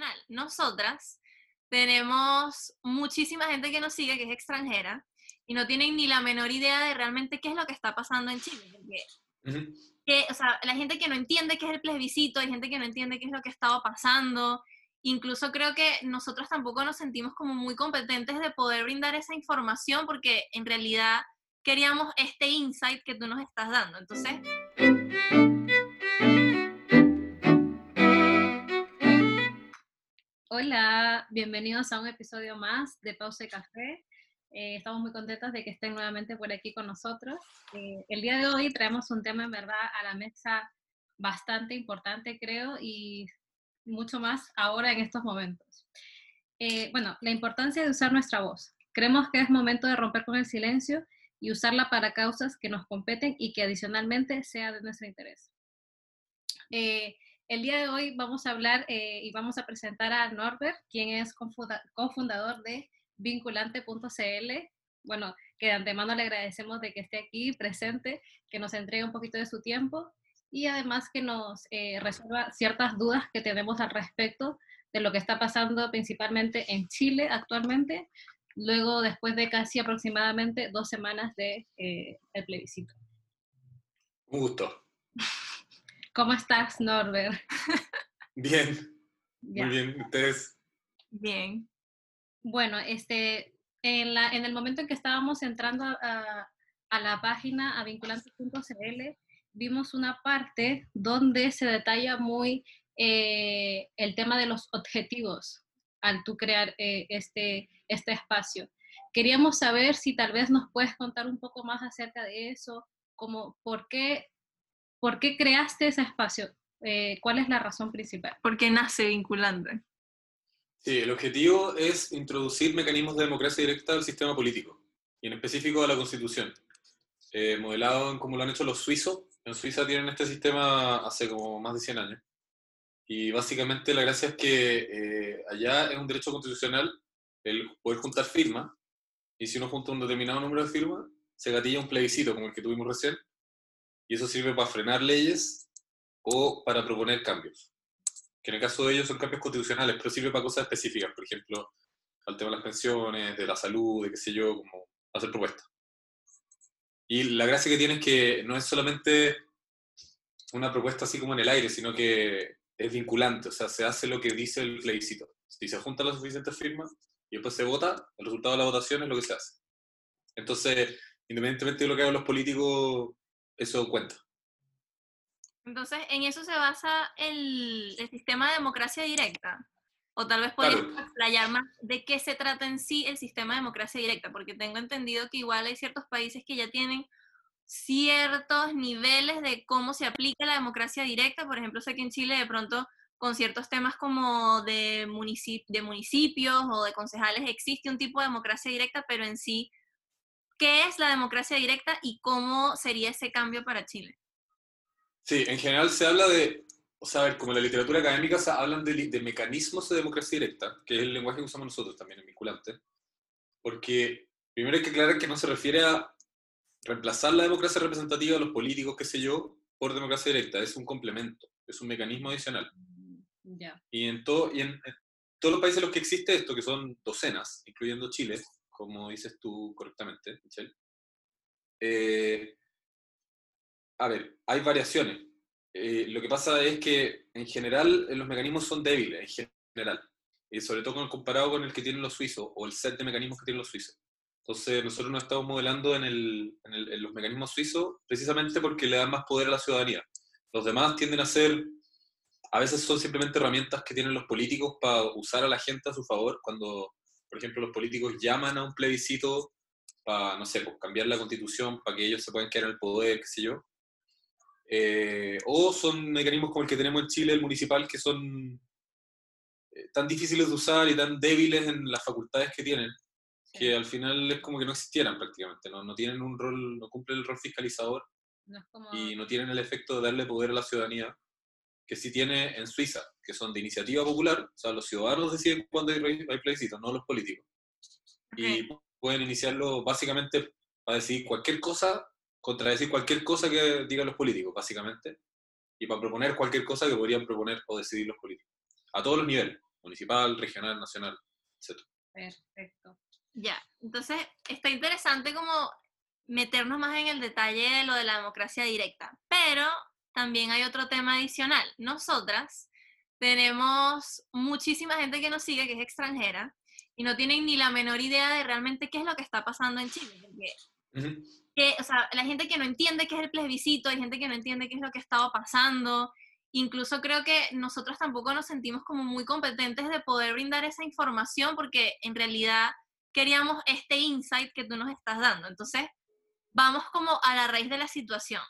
adicional, nosotras tenemos muchísima gente que nos sigue que es extranjera y no tienen ni la menor idea de realmente qué es lo que está pasando en Chile. que, o sea, la gente que no entiende qué es el plebiscito, hay gente que no entiende qué es lo que estaba pasando. Incluso creo que nosotros tampoco nos sentimos como muy competentes de poder brindar esa información porque en realidad queríamos este insight que tú nos estás dando. Entonces... Hola, bienvenidos a un episodio más de Pausa Café. Eh, estamos muy contentos de que estén nuevamente por aquí con nosotros. Eh, el día de hoy traemos un tema en verdad a la mesa bastante importante, creo, y mucho más ahora en estos momentos. Eh, bueno, la importancia de usar nuestra voz. Creemos que es momento de romper con el silencio y usarla para causas que nos competen y que adicionalmente sea de nuestro interés. El día de hoy vamos a hablar eh, y vamos a presentar a Norbert, quien es cofundador de vinculante.cl. Bueno, que de antemano le agradecemos de que esté aquí presente, que nos entregue un poquito de su tiempo y además que nos eh, resuelva ciertas dudas que tenemos al respecto de lo que está pasando principalmente en Chile actualmente, luego después de casi aproximadamente dos semanas de eh, el plebiscito. Un gusto. ¿Cómo estás, Norbert? Bien. Muy bien. ¿Ustedes? Bien. Bueno, este, en, la, en el momento en que estábamos entrando a, a la página a vinculantes.cl, vimos una parte donde se detalla muy eh, el tema de los objetivos al tú crear eh, este, este espacio. Queríamos saber si tal vez nos puedes contar un poco más acerca de eso, como por qué ¿Por qué creaste ese espacio? Eh, ¿Cuál es la razón principal? ¿Por qué nace vinculante? Sí, el objetivo es introducir mecanismos de democracia directa al sistema político, y en específico a la Constitución, eh, modelado en como lo han hecho los suizos. En Suiza tienen este sistema hace como más de 100 años. Y básicamente la gracia es que eh, allá es un derecho constitucional el poder juntar firmas, y si uno junta un determinado número de firmas, se gatilla un plebiscito como el que tuvimos recién, y eso sirve para frenar leyes o para proponer cambios. Que en el caso de ellos son cambios constitucionales, pero sirve para cosas específicas, por ejemplo, al tema de las pensiones, de la salud, de qué sé yo, como hacer propuestas. Y la gracia que tiene es que no es solamente una propuesta así como en el aire, sino que es vinculante, o sea, se hace lo que dice el plebiscito. Si se juntan las suficientes firmas y después se vota, el resultado de la votación es lo que se hace. Entonces, independientemente de lo que hagan los políticos eso cuenta. Entonces, ¿en eso se basa el, sistema de democracia directa? O tal vez podríamos explayar más de qué se trata en sí el sistema de democracia directa, porque tengo entendido que igual hay ciertos países que ya tienen ciertos niveles de cómo se aplica la democracia directa. Por ejemplo, sé que en Chile de pronto con ciertos temas como de, de municipios o de concejales existe un tipo de democracia directa, pero en sí ¿Qué es la democracia directa y cómo sería ese cambio para Chile? Sí, en general se habla de, o sea, ver, como en la literatura académica se hablan de, mecanismos de democracia directa, que es el lenguaje que usamos nosotros también en vinculante, porque primero hay que aclarar que no se refiere a reemplazar la democracia representativa de los políticos, qué sé yo, por democracia directa, es un complemento, es un mecanismo adicional. Y, en, todo, y en, en todos los países en los que existe esto, que son docenas, incluyendo Chile, como dices tú correctamente, Michelle. Eh, a ver, hay variaciones. Eh, lo que pasa es que en general los mecanismos son débiles, en general, y sobre todo comparado con el que tienen los suizos o el set de mecanismos que tienen los suizos. Entonces nosotros nos estamos modelando en, en, los mecanismos suizos precisamente porque le dan más poder a la ciudadanía. Los demás tienden a ser, a veces son simplemente herramientas que tienen los políticos para usar a la gente a su favor cuando por ejemplo, los políticos llaman a un plebiscito para, no sé, pues, cambiar la constitución para que ellos se puedan quedar en el poder, qué sé yo. Eh, o son mecanismos como el que tenemos en Chile, el municipal, que son eh, tan difíciles de usar y tan débiles en las facultades que tienen, que al final es como que no existieran prácticamente, no, no tienen un rol, no cumplen el rol fiscalizador y no tienen el efecto de darle poder a la ciudadanía que sí tiene en Suiza, que son de iniciativa popular, o sea, los ciudadanos deciden cuándo hay, plebiscitos, no los políticos. Y pueden iniciarlo básicamente para decidir cualquier cosa, contradecir cualquier cosa que digan los políticos, básicamente, y para proponer cualquier cosa que podrían proponer o decidir los políticos, a todos los niveles. municipal, regional, nacional, etc. Perfecto. Ya, entonces está interesante como meternos más en el detalle de lo de la democracia directa, pero también hay otro tema adicional. Nosotras tenemos muchísima gente que nos sigue que es extranjera y no tienen ni la menor idea de realmente qué es lo que está pasando en Chile. que, o sea, la gente que no entiende qué es el plebiscito, hay gente que no entiende qué es lo que estaba pasando. Incluso creo que nosotros tampoco nos sentimos como muy competentes de poder brindar esa información porque en realidad queríamos este insight que tú nos estás dando. Entonces, vamos como a la raíz de la situación.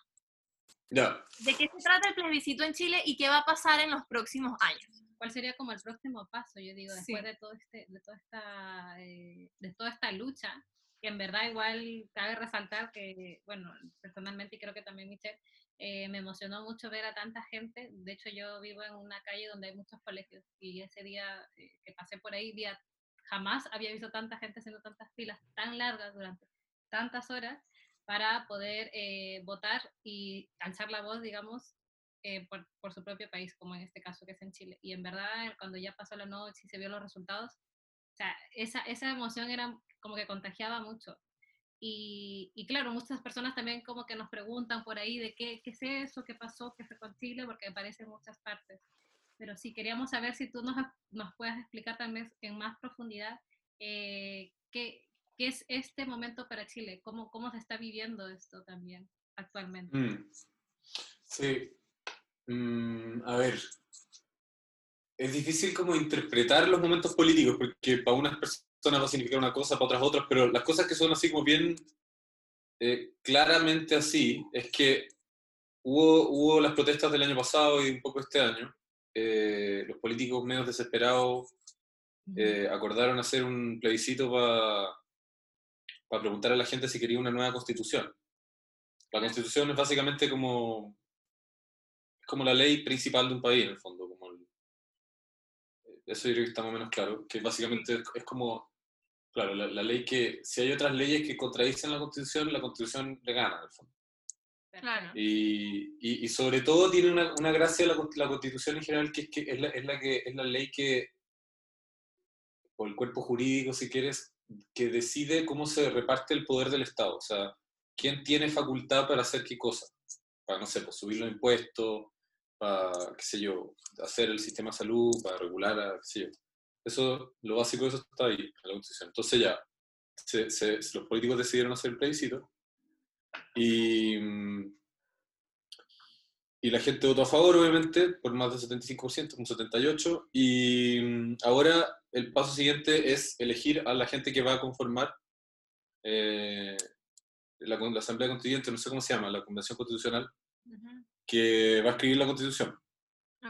Ya. ¿De qué se trata el plebiscito en Chile y qué va a pasar en los próximos años? ¿Cuál sería como el próximo paso? Yo digo, después de, todo este, de, toda esta, eh, de toda esta lucha, que en verdad igual cabe resaltar que, bueno, personalmente y creo que también Michelle, eh, me emocionó mucho ver a tanta gente. De hecho, yo vivo en una calle donde hay muchos colegios y ese día eh, que pasé por ahí, día, jamás había visto tanta gente haciendo tantas filas tan largas durante tantas horas para poder eh, votar y alzar la voz, digamos, eh, por, por, su propio país, como en este caso que es en Chile. Y en verdad, cuando ya pasó la noche y se vio los resultados, o sea, esa, esa emoción era como que contagiaba mucho. Y, y, claro, muchas personas también como que nos preguntan por ahí de qué, qué es eso, qué pasó, qué fue con Chile, porque aparece en muchas partes. Pero sí, queríamos saber si tú nos, nos puedes explicar también en más profundidad eh, qué, ¿Qué es este momento para Chile? ¿Cómo, cómo se está viviendo esto también actualmente? Mm. Sí. Mm, a ver. Es difícil como interpretar los momentos políticos, porque para unas personas va a significar una cosa, para otras otras, pero las cosas que son así como bien eh, claramente así, es que hubo, hubo las protestas del año pasado y un poco este año. Eh, los políticos menos desesperados eh, acordaron hacer un plebiscito para para preguntar a la gente si quería una nueva constitución. La constitución es básicamente como, como la ley principal de un país, en el fondo. Como eso yo creo que está más o menos claro, que básicamente es como, claro, la, ley que, si hay otras leyes que contradicen la constitución, la constitución le gana, en el fondo. Claro. Y, y, y, sobre todo tiene una, una gracia la, la, constitución en general, que es, que es la, es la que es la ley que, por el cuerpo jurídico, si quieres, que decide cómo se reparte el poder del Estado. O sea, quién tiene facultad para hacer qué cosa. Para, no sé, pues subir los impuestos, para, qué sé yo, hacer el sistema de salud, para regular, qué sé yo. Eso, lo básico de eso está ahí, en la Constitución. Entonces ya, los políticos decidieron hacer el plebiscito y, y la gente votó a favor, obviamente, por más del 75%, un 78%, y ahora el paso siguiente es elegir a la gente que va a conformar eh, la, Asamblea Constituyente, no sé cómo se llama, la Convención Constitucional, que va a escribir la Constitución.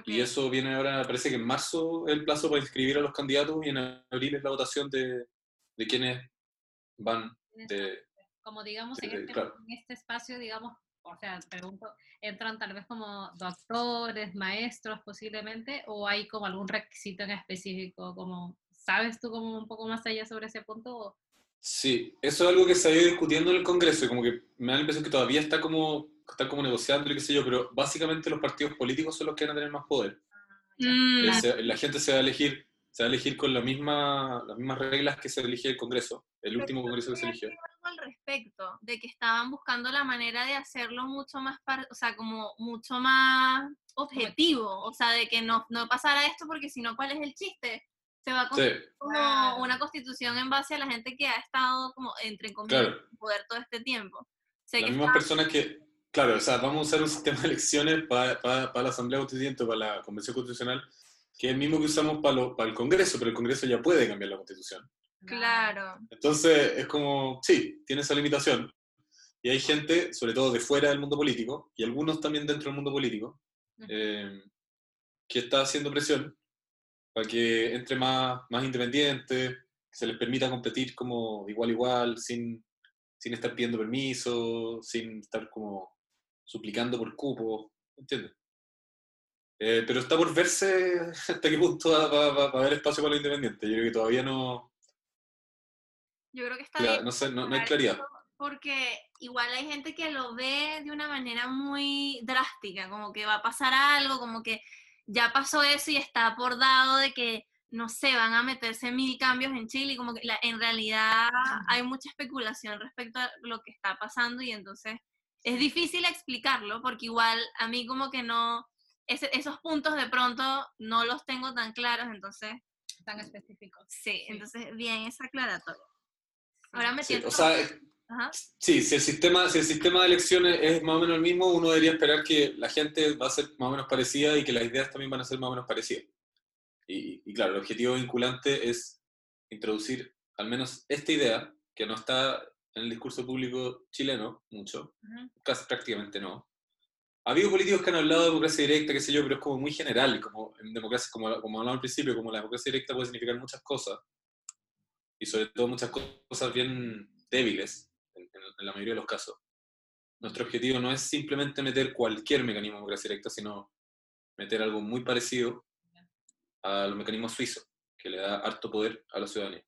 Y eso viene ahora, parece que en marzo es el plazo para inscribir a los candidatos y en abril es la votación de, de quienes van de... Como digamos, en, este, en este espacio, digamos, o sea, pregunto, ¿entran tal vez como doctores, maestros posiblemente, o hay como algún requisito en específico? Como, ¿Sabes tú como un poco más allá sobre ese punto? Sí, eso es algo que se ha ido discutiendo en el Congreso y como que me da la impresión que todavía está como, está como negociando y qué sé yo, pero básicamente los partidos políticos son los que van a tener más poder. Mm. La gente se va a elegir se va a elegir con la misma, las mismas reglas que se elige el Congreso, el último Congreso que se eligió. Al respecto, de que estaban buscando la manera de hacerlo mucho más, o sea, como mucho más objetivo, o sea, de que no, no pasara esto porque si no, ¿cuál es el chiste? Se va a construir como una constitución en base a la gente que ha estado como entre comillas en poder todo este tiempo. Las mismas personas que, claro, o sea, vamos a usar un sistema de elecciones para, para, para la Asamblea Constituyente, para la Convención Constitucional, que es el mismo que usamos para, para el Congreso, pero el Congreso ya puede cambiar la Constitución. Claro. Entonces, es como, sí, tiene esa limitación. Y hay gente, sobre todo de fuera del mundo político, y algunos también dentro del mundo político, eh, que está haciendo presión para que entre más, más independiente, que se les permita competir como igual igual, sin, sin estar pidiendo permiso, sin estar como suplicando por cupo, ¿entiendes? Eh, pero está por verse hasta qué punto va, a haber espacio para los independientes. Yo creo que todavía no. Yo creo que está bien. No, sé, no, hay claridad. Porque igual hay gente que lo ve de una manera muy drástica, como que va a pasar algo, como que ya pasó eso y está por dado de que no sé, van a meterse mil cambios en Chile y como que en realidad hay mucha especulación respecto a lo que está pasando y entonces es difícil explicarlo porque igual a mí como que no, esos puntos de pronto no los tengo tan claros, entonces... Tan específicos. Sí, entonces bien, es aclaratorio. Ahora me siento... Sí, si el, sistema, si el sistema de elecciones es más o menos el mismo, uno debería esperar que la gente va a ser más o menos parecida y que las ideas también van a ser más o menos parecidas. Y, claro, el objetivo vinculante es introducir al menos esta idea, que no está en el discurso público chileno mucho, casi prácticamente no. Ha habido políticos que han hablado de democracia directa, qué sé yo, pero es como muy general, como en democracia, como, como hablamos al principio, como la democracia directa puede significar muchas cosas, y sobre todo muchas cosas bien débiles, en, la mayoría de los casos. Nuestro objetivo no es simplemente meter cualquier mecanismo de democracia directa, sino meter algo muy parecido a los mecanismos suizos, que le da harto poder a la ciudadanía.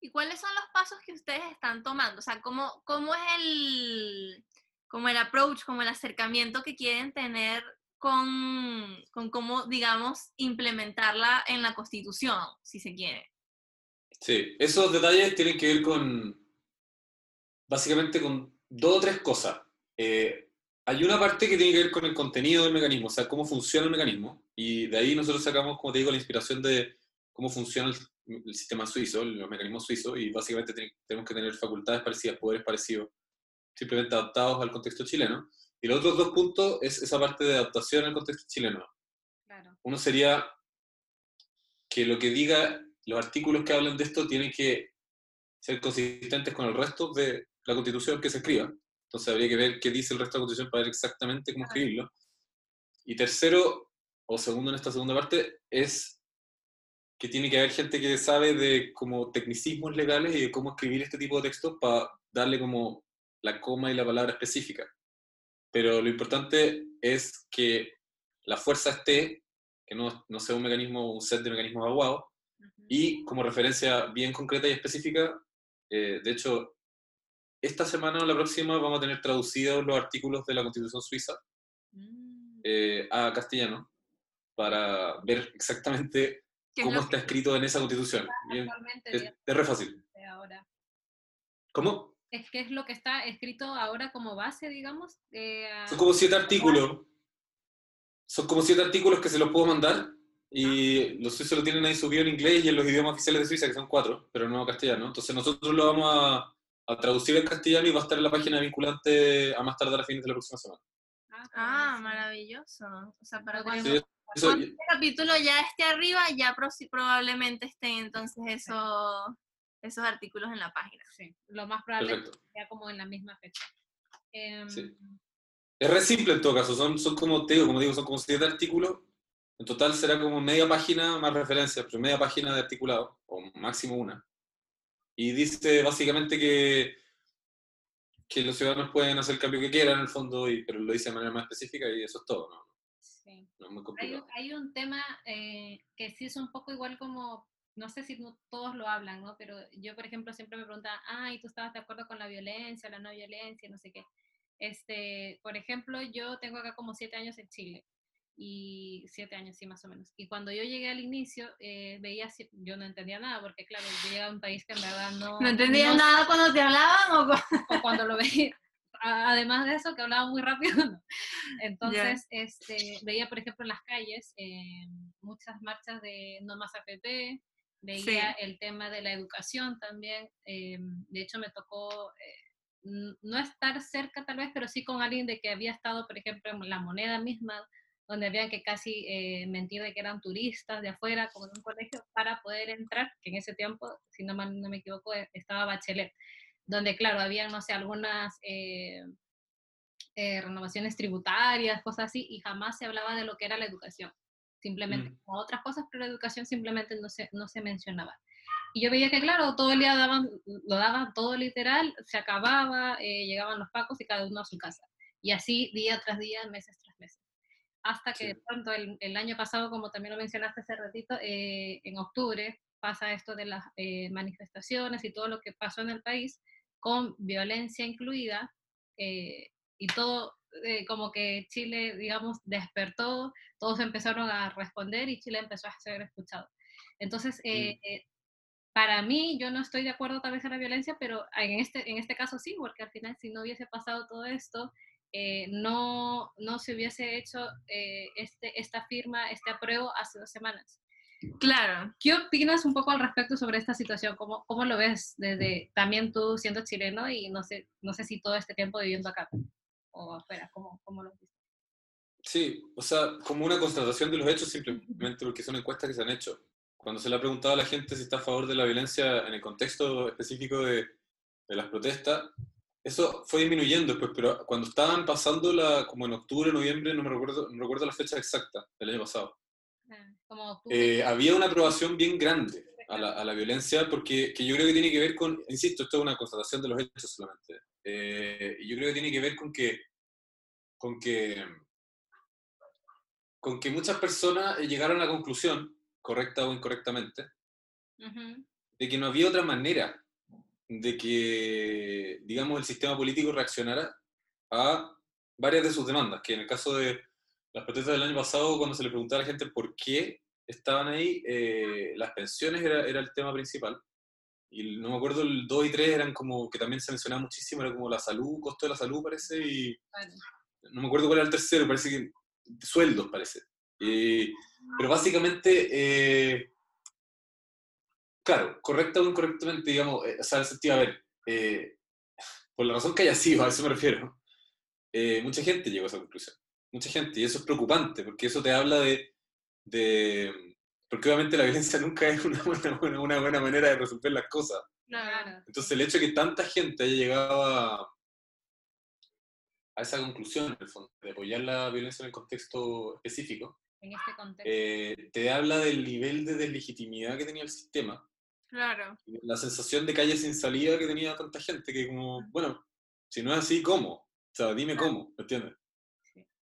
¿Y cuáles son los pasos que ustedes están tomando? O sea, ¿cómo, cómo es el, como el approach, como el acercamiento que quieren tener con, con cómo, digamos, implementarla en la Constitución, si se quiere? Sí, esos detalles tienen que ver con, básicamente con dos o tres cosas. Eh, hay una parte que tiene que ver con el contenido del mecanismo, o sea, cómo funciona el mecanismo, y de ahí nosotros sacamos, como te digo, la inspiración de cómo funciona el, sistema suizo, los mecanismos suizos, y básicamente tenemos que tener facultades parecidas, poderes parecidos, simplemente adaptados al contexto chileno. Y los otros dos puntos es esa parte de adaptación al contexto chileno. Uno sería que lo que diga los artículos que hablan de esto tienen que ser consistentes con el resto de la constitución que se escriba. Entonces habría que ver qué dice el resto de la constitución para ver exactamente cómo escribirlo. Y tercero, o segundo en esta segunda parte, es que tiene que haber gente que sabe de como tecnicismos legales y de cómo escribir este tipo de textos para darle como la coma y la palabra específica. Pero lo importante es que la fuerza esté, que no, no sea un mecanismo, un set de mecanismos aguados, y como referencia bien concreta y específica, eh, de hecho, esta semana o la próxima vamos a tener traducidos los artículos de la Constitución Suiza mm. eh, a castellano para ver exactamente cómo está escrito en esa Constitución. es, es, re fácil. ¿Cómo? Es que es lo que está escrito ahora como base, digamos. Eh, Son como siete artículos. Son como siete artículos que se los puedo mandar y los suizos lo tienen ahí subido en inglés y en los idiomas oficiales de Suiza, que son cuatro, pero no castellano. Entonces nosotros lo vamos a, a traducir en castellano y va a estar en la página vinculante a más tardar a fines de la próxima semana. Ah, maravilloso. O sea, para cuando, este capítulo ya esté arriba, ya probablemente estén entonces esos, esos artículos en la página. Sí, lo más probable sea como en la misma fecha. Em, es re simple en todo caso, son, son como te digo, como digo, son como siete artículos. En total será como media página más referencias, pero media página de articulado, o máximo una y dice básicamente que, que los ciudadanos pueden hacer el cambio que quieran en el fondo, y, pero lo dice de manera más específica y eso es todo, ¿no? Sí. hay, un tema eh, que sí es un poco igual como, no sé si todos lo hablan, ¿no? Pero yo, por ejemplo, siempre me preguntan, ah, ¿y tú estabas de acuerdo con la violencia, la no violencia, no sé qué? Este, por ejemplo, yo tengo acá como siete años en Chile y siete años, sí, más o menos. Y cuando yo llegué al inicio, eh, veía, yo no entendía nada, porque claro, yo llegué a un país que en verdad no... ¿No entendía nada cuando te hablaban o, cuando lo veía? Además de eso, que hablaba muy rápido. Entonces, este, veía, por ejemplo, en las calles eh, muchas marchas de no más APP, veía el tema de la educación también. Eh, de hecho, me tocó no estar cerca tal vez, pero sí con alguien de que había estado, por ejemplo, en la moneda misma, donde habían que casi eh, mentir de que eran turistas de afuera, como de un colegio, para poder entrar, que en ese tiempo, si no, no me equivoco, eh, estaba Bachelet, donde, claro, había, no sé, algunas eh, renovaciones tributarias, cosas así, y jamás se hablaba de lo que era la educación. Simplemente, mm. como otras cosas, pero la educación simplemente no se, no se mencionaba. Y yo veía que, claro, todo el día daban, lo daban todo literal, se acababa, llegaban los pacos y cada uno a su casa. Y así día tras día, meses hasta que de pronto el, año pasado, como también lo mencionaste hace ratito, eh, en octubre pasa esto de las eh, manifestaciones y todo lo que pasó en el país, con violencia incluida, eh, y todo como que Chile, digamos, despertó, todos empezaron a responder y Chile empezó a ser escuchado. Entonces, eh, para mí, yo no estoy de acuerdo tal vez a la violencia, pero en este, en este caso sí, porque al final si no hubiese pasado todo esto, eh, no, no se hubiese hecho eh, este, esta firma, este apruebo hace dos semanas. Claro. ¿Qué opinas un poco al respecto sobre esta situación? ¿Cómo, cómo lo ves desde también tú siendo chileno y no sé, no sé si todo este tiempo viviendo acá o afuera? ¿Cómo, cómo lo ves? Sí, o sea, como una constatación de los hechos simplemente porque son encuestas que se han hecho cuando se le ha preguntado a la gente si está a favor de la violencia en el contexto específico de, de las protestas, eso fue disminuyendo después, pero cuando estaban pasando la, como en octubre, noviembre, no me recuerdo, no recuerdo la fecha exacta del año pasado, ah, eh, había una aprobación bien grande a la, a la, violencia, porque que yo creo que tiene que ver con, insisto, esto es una constatación de los hechos solamente, eh, yo creo que tiene que ver con que, con que, con que muchas personas llegaron a la conclusión correcta o incorrectamente, de que no había otra manera de que, digamos, el sistema político reaccionara a varias de sus demandas, que en el caso de las protestas del año pasado, cuando se le preguntaba a la gente por qué estaban ahí, eh, las pensiones era, era, el tema principal. Y no me acuerdo, el 2 y 3 eran como, que también se mencionaba muchísimo, era como la salud, costo de la salud parece, y no me acuerdo cuál era el tercero, parece que sueldos parece. Eh, pero básicamente, eh, claro, correcta o incorrectamente, digamos, eh, o sea, el sentido, a ver, por la razón que haya sido, a eso me refiero, mucha gente llegó a esa conclusión. Mucha gente, y eso es preocupante, porque eso te habla de, de porque obviamente la violencia nunca es una buena, una buena manera de resolver las cosas. Entonces el hecho de que tanta gente haya llegado a, a esa conclusión, en el fondo, de apoyar la violencia en el contexto específico, en este contexto. Eh, te habla del nivel de deslegitimidad que tenía el sistema. Claro. La sensación de calle sin salida que tenía tanta gente, que como, bueno, si no es así, ¿cómo? O sea, dime cómo, ¿me entiendes?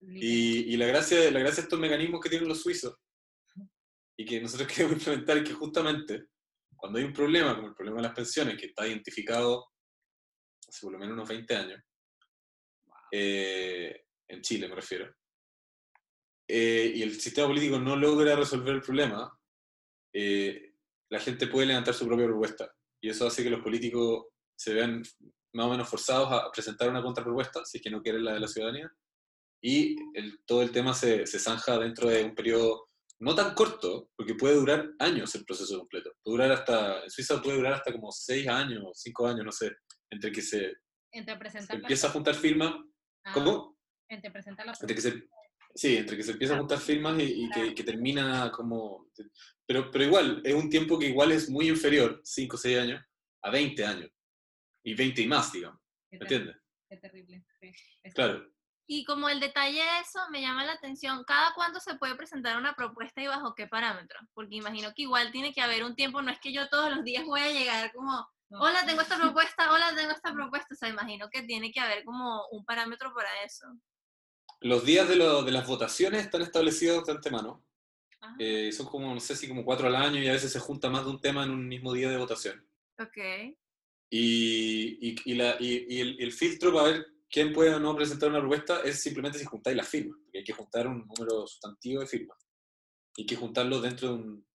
y, y, la, gracia, la gracia de estos mecanismos que tienen los suizos y que nosotros queremos implementar es que justamente cuando hay un problema, como el problema de las pensiones, que está identificado hace por lo menos unos 20 años, eh, en Chile me refiero, eh, y el sistema político no logra resolver el problema, eh, la gente puede levantar su propia propuesta. Y eso hace que los políticos se vean más o menos forzados a presentar una contrapropuesta, si es que no quieren la de la ciudadanía. Y el, todo el tema se, se zanja dentro de un periodo no tan corto, porque puede durar años el proceso completo. Puede durar hasta, en Suiza puede durar hasta como seis años, cinco años, no sé, entre que se, entre empieza a juntar firmas. Ah, ¿Cómo? Entre presentar la entre que se, Sí, entre que se empieza a juntar firmas y, que, termina como... Pero, pero igual, es un tiempo que igual es muy inferior, 5 o 6 años, a 20 años. Y 20 y más, digamos. ¿Me entiendes? Es terrible. claro. Y como el detalle de eso me llama la atención, ¿cada cuánto se puede presentar una propuesta y bajo qué parámetros? Porque imagino que igual tiene que haber un tiempo, no es que yo todos los días voy a llegar como, hola, tengo esta propuesta, hola, tengo esta propuesta, o sea, imagino que tiene que haber como un parámetro para eso. Los días de, de, las votaciones están establecidos de antemano. Ah. Eh, son como, no sé si como cuatro al año y a veces se junta más de un tema en un mismo día de votación. Ok. Y, y, la, y el, el, filtro para ver quién puede o no presentar una propuesta es simplemente si juntáis las firmas, porque hay que juntar un número sustantivo de firmas. Y hay que juntarlo dentro de un,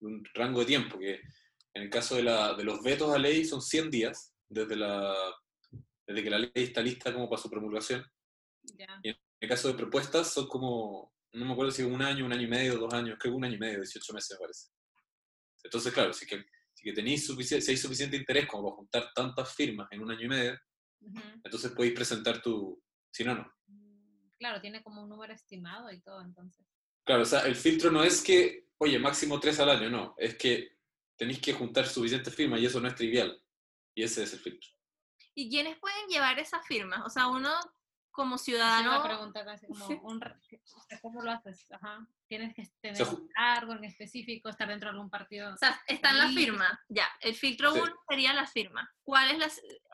un rango de tiempo, que en el caso de, la, de los vetos a ley son 100 días desde, la, desde que la ley está lista como para su promulgación. Ya el caso de propuestas son como, no me acuerdo si un año, un año y medio, dos años, creo que un año y medio, 18 meses me parece. Entonces, claro, si, que, si que tenéis suficiente, si hay suficiente interés como para juntar tantas firmas en un año y medio, entonces podéis presentar tu, si no, no. Mm, claro, tiene como un número estimado y todo, entonces. Claro, o sea, el filtro no es que, oye, máximo tres al año, no, es que tenéis que juntar suficientes firmas y eso no es trivial. Y ese es el filtro. ¿Y quiénes pueden llevar esas firmas? O sea, uno como ciudadano. pregunta casi como un, ¿cómo lo haces? Ajá. Tienes que tener algo en específico, estar dentro de algún partido. O sea, está en la firma, ya. El filtro uno sería la firma. ¿Cuál es la,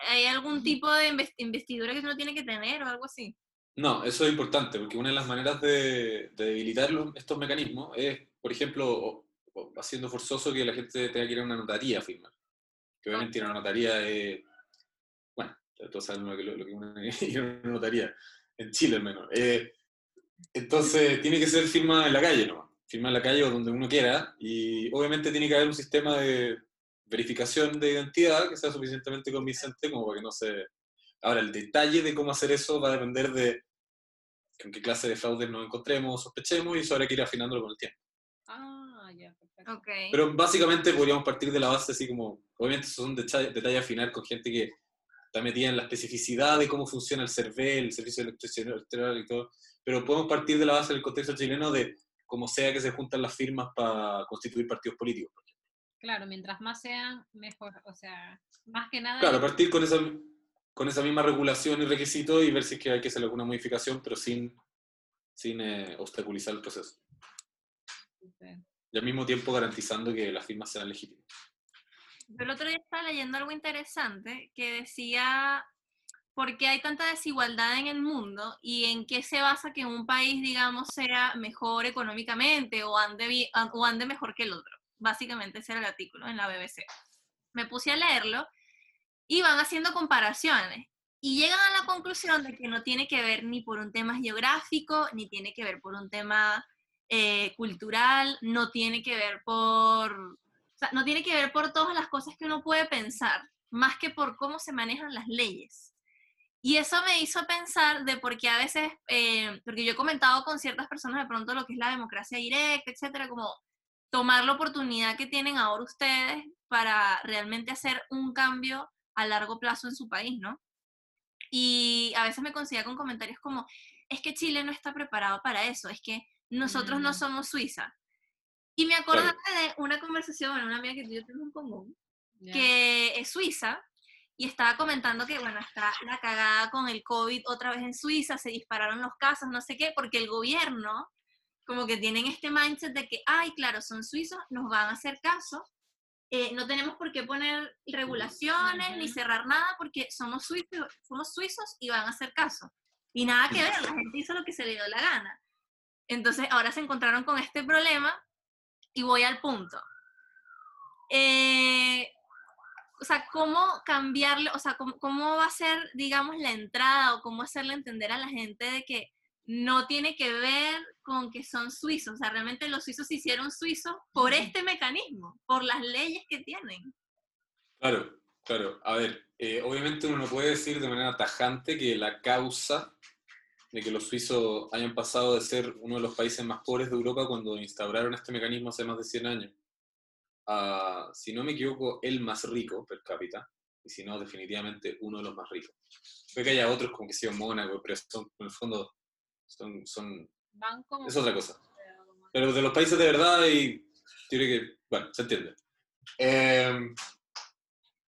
¿Hay algún tipo de investidura que uno tiene que tener o algo así? No, eso es importante, porque una de las maneras de, debilitar estos mecanismos es, por ejemplo, haciendo forzoso que la gente tenga que ir a una notaría a firmar. Que obviamente una notaría es todos saben lo que, lo que una, notaría, en Chile al menos. Eh, entonces, tiene que ser firma en la calle, ¿no? firmar en la calle o donde uno quiera, y obviamente tiene que haber un sistema de verificación de identidad que sea suficientemente convincente como para que no se... Ahora, el detalle de cómo hacer eso va a depender de con qué clase de fraude nos encontremos, sospechemos, y eso habrá que ir afinándolo con el tiempo. Ah, ya, perfecto. Ok. Pero básicamente podríamos partir de la base así como, obviamente son detalles detalles a afinar con gente que está metida en la especificidad de cómo funciona el CERVEL, el Servicio Electoral y todo, pero podemos partir de la base del contexto chileno de como sea que se juntan las firmas para constituir partidos políticos. Claro, mientras más sean, mejor. O sea, más que nada. Claro, partir con esa, con esa misma regulación y requisito y ver si es que hay que hacer alguna modificación, pero sin, sin eh, obstaculizar el proceso. Y al mismo tiempo garantizando que las firmas sean legítimas. Yo el otro día estaba leyendo algo interesante que decía por qué hay tanta desigualdad en el mundo y en qué se basa que un país, digamos, sea mejor económicamente o ande, bi- a- o ande mejor que el otro. Básicamente ese era el artículo en la BBC. Me puse a leerlo y van haciendo comparaciones y llegan a la conclusión de que no tiene que ver ni por un tema geográfico, ni tiene que ver por un tema eh, cultural, no tiene que ver por o sea, no tiene que ver por todas las cosas que uno puede pensar, más que por cómo se manejan las leyes. Y eso me hizo pensar de por qué a veces, eh, porque yo he comentado con ciertas personas de pronto lo que es la democracia directa, etcétera, como tomar la oportunidad que tienen ahora ustedes para realmente hacer un cambio a largo plazo en su país, ¿no? Y a veces me conseguía con comentarios como, es que Chile no está preparado para eso, es que nosotros no Mm. somos Suiza. Y me acordé de una conversación, bueno, una amiga que tú y yo tenemos en común, ya. que es suiza, y estaba comentando que, bueno, está la cagada con el COVID otra vez en Suiza, se dispararon los casos, no sé qué, porque el gobierno como que tienen este mindset de que, ay, claro, son suizos, nos van a hacer caso, eh, no tenemos por qué poner regulaciones ni Ujú. cerrar nada porque somos suizos, somos suizos y van a hacer caso. Y nada que ver, la gente hizo lo que se le dio la gana. Entonces ahora se encontraron con este problema y voy al punto. Eh, o sea, ¿cómo cambiarle, o sea, cómo, cómo va a ser, digamos, la entrada o cómo hacerle entender a la gente de que no tiene que ver con que son suizos, o sea, realmente los suizos se hicieron suizos por este mecanismo, por las leyes que tienen. Claro, claro. A ver, eh, obviamente uno no puede decir de manera tajante que la causa de que los suizos hayan pasado de ser uno de los países más pobres de Europa cuando instauraron este mecanismo hace más de 100 años, a, si no me equivoco, el más rico per cápita, y si no, definitivamente uno de los más ricos. Puede que haya otros como que sea Mónaco, pero son, en el fondo son, son, Van como. es otra cosa. Pero de los países de verdad y yo creo que, bueno, se entiende. Eh,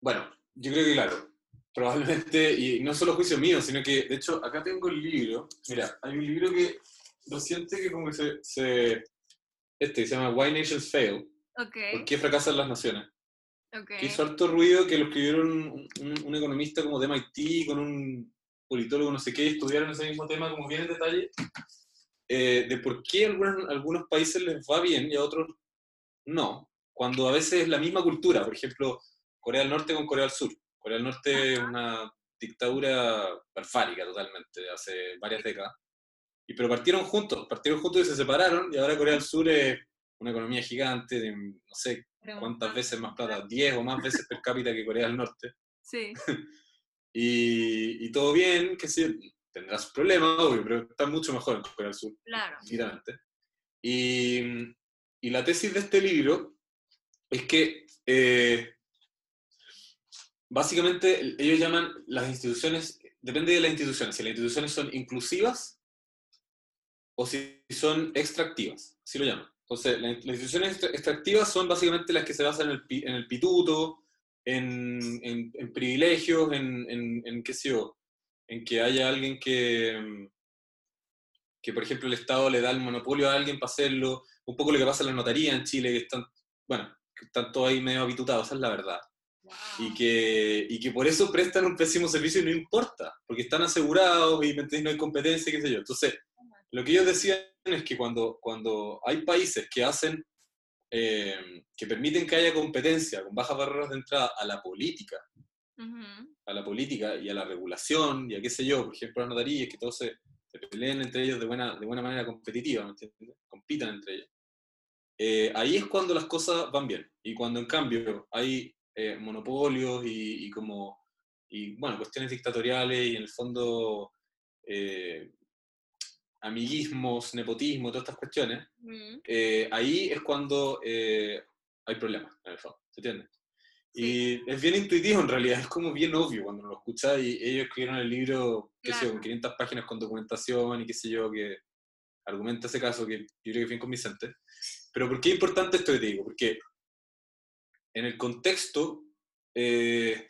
bueno, yo creo que claro, probablemente, y no solo juicio mío, sino que, de hecho, acá tengo el libro, mira, hay un libro que reciente que como que se, se este, se llama Why Nations Fail, Ok, ¿por qué fracasan las naciones? ok. Que hizo harto ruido que lo escribieron un, un- un economista como de MIT con un politólogo no sé qué, y estudiaron ese mismo tema como bien en detalle, eh, de por qué a algunos, algunos países les va bien y a otros no, cuando a veces es la misma cultura, por ejemplo, Corea del Norte con Corea del Sur. Corea del Norte es una dictadura barbárica totalmente, hace varias décadas. Y, pero partieron juntos, partieron juntos y se separaron, y ahora Corea del Sur es una economía gigante de, no sé, cuántas veces más plata, 10 o más veces per cápita que Corea del Norte. Sí, Y, y todo bien, que sí, tendrá sus problemas, obvio, pero está mucho mejor en Corea del Sur, claro. Y, y la tesis de este libro es que eh, básicamente ellos llaman las instituciones, depende de las instituciones, si las instituciones son inclusivas o si son extractivas, así lo llaman. Entonces, la- las instituciones extra- extractivas son básicamente las que se basan en el, en el pituto, en, en- privilegios, en, qué sé yo, en que haya alguien que, que, por ejemplo, el Estado le da el monopolio a alguien para hacerlo, un poco lo que pasa en la notaría en Chile, que están, bueno, que están todos ahí medio habitutados, esa es la verdad. Y que, y que por eso prestan un pésimo servicio y no importa, porque están asegurados y no hay competencia, qué sé yo. Entonces, lo que ellos decían es que cuando, cuando hay países que hacen, eh, que permiten que haya competencia con bajas barreras de entrada a la política, Ujú. a la política y a la regulación y a qué sé yo, por ejemplo, las notarías, que todos se, se peleen entre ellos de buena, de buena manera competitiva. Compitan entre ellos. eh, ahí es cuando las cosas van bien. Y cuando en cambio hay eh, monopolios y, y, como, y bueno, cuestiones dictatoriales y en el fondo eh, amiguismos, nepotismo, todas estas cuestiones, ahí es cuando hay problemas, en el fondo, ¿se entiende? Y es bien intuitivo en realidad, es como bien obvio cuando lo escuchas y ellos escribieron el libro, qué sé yo, con 500 páginas con documentación y qué sé yo, que argumenta ese caso que yo creo que es bien convincente. Pero ¿por qué es importante esto que te digo? Porque en el contexto, eh,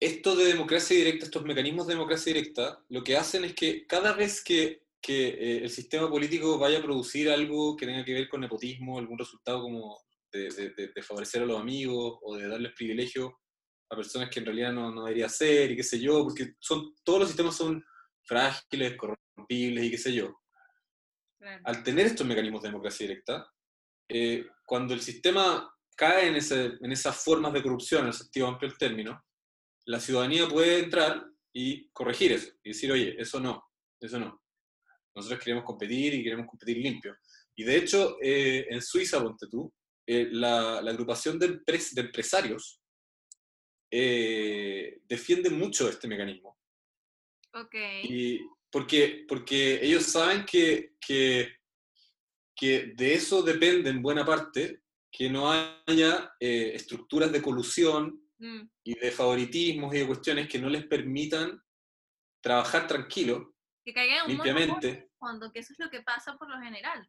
esto de democracia directa, estos mecanismos de democracia directa, lo que hacen es que cada vez que, que eh, el sistema político vaya a producir algo que tenga que ver con nepotismo, algún resultado como de, favorecer a los amigos o de darles privilegio a personas que en realidad no, no debería ser y qué sé yo, porque son, todos los sistemas son frágiles, corrompibles y qué sé yo. Al tener estos mecanismos de democracia directa, eh, cuando el sistema cae en, ese, en esas formas de corrupción, en el sentido amplio del término, la ciudadanía puede entrar y corregir eso y decir, oye, eso no, eso no. Nosotros queremos competir y queremos competir limpio. Y de hecho, eh, en Suiza, ponte tú, eh, la, agrupación de, empresarios eh, defiende mucho este mecanismo. Ok. Y porque, porque ellos saben que, que, que de eso depende en buena parte que no haya eh, estructuras de colusión mm. y de favoritismos y de cuestiones que no les permitan trabajar tranquilo, que caigan limpiamente. Cuando que eso es lo que pasa por lo general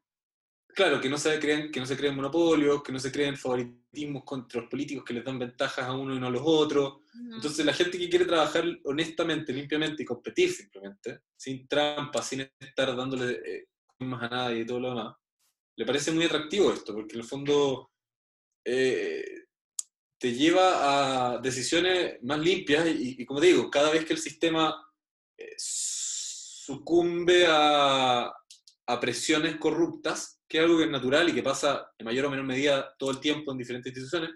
claro, que no se creen, que no se creen monopolios, que no se creen favoritismos contra los políticos que les dan ventajas a uno y no a los otros. Entonces la gente que quiere trabajar honestamente, limpiamente y competir simplemente, sin trampas, sin estar dándole eh, más a nadie y todo lo demás, le parece muy atractivo esto, porque en el fondo eh, te lleva a decisiones más limpias y, como digo, cada vez que el sistema eh, sucumbe a, a presiones corruptas, que es algo que es natural y que pasa en mayor o menor medida todo el tiempo en diferentes instituciones,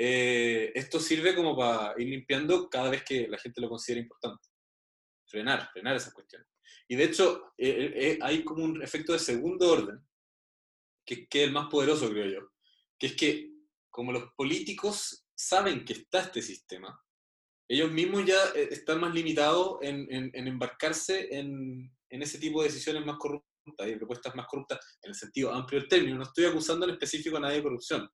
eh, esto sirve como para ir limpiando cada vez que la gente lo considera importante. Frenar, frenar esas cuestiones. Y de hecho, hay como un efecto de segundo orden, que, que, es el más poderoso, creo yo, que es que como los políticos saben que está este sistema, ellos mismos ya están más limitados en, en, embarcarse en, en, ese tipo de decisiones más corruptas hay propuestas más corruptas en el sentido amplio del término. No estoy acusando en específico a nadie de corrupción,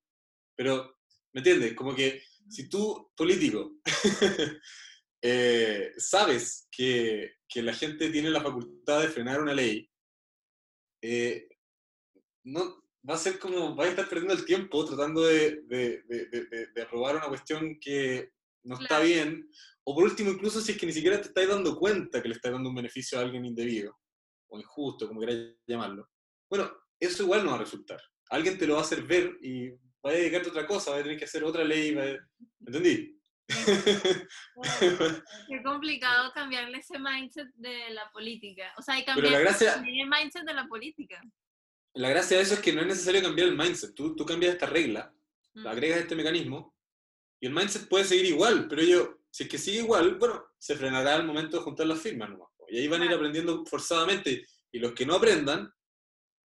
pero, ¿me entiendes? Como que si tú, político, eh, sabes que, que, la gente tiene la facultad de frenar una ley, eh, no, va a ser como, va a estar perdiendo el tiempo tratando de, de, de, de aprobar una cuestión que no está bien, o por último, incluso si es que ni siquiera te estás dando cuenta que le estás dando un beneficio a alguien indebido injusto, como queráis llamarlo. Bueno, eso igual no va a resultar. Alguien te lo va a hacer ver y va a dedicarte a otra cosa, va a tener que hacer otra ley. ¿Entendí? Qué complicado cambiarle ese mindset de la política. O sea, hay cambiar el mindset de la política. La gracia de eso es que no es necesario cambiar el mindset. Tú, tú cambias esta regla, mm. agregas este mecanismo, y el mindset puede seguir igual, pero yo, si es que sigue igual, bueno, se frenará al momento de juntar las firmas nomás. Y ahí van a ir aprendiendo forzadamente. Y los que no aprendan,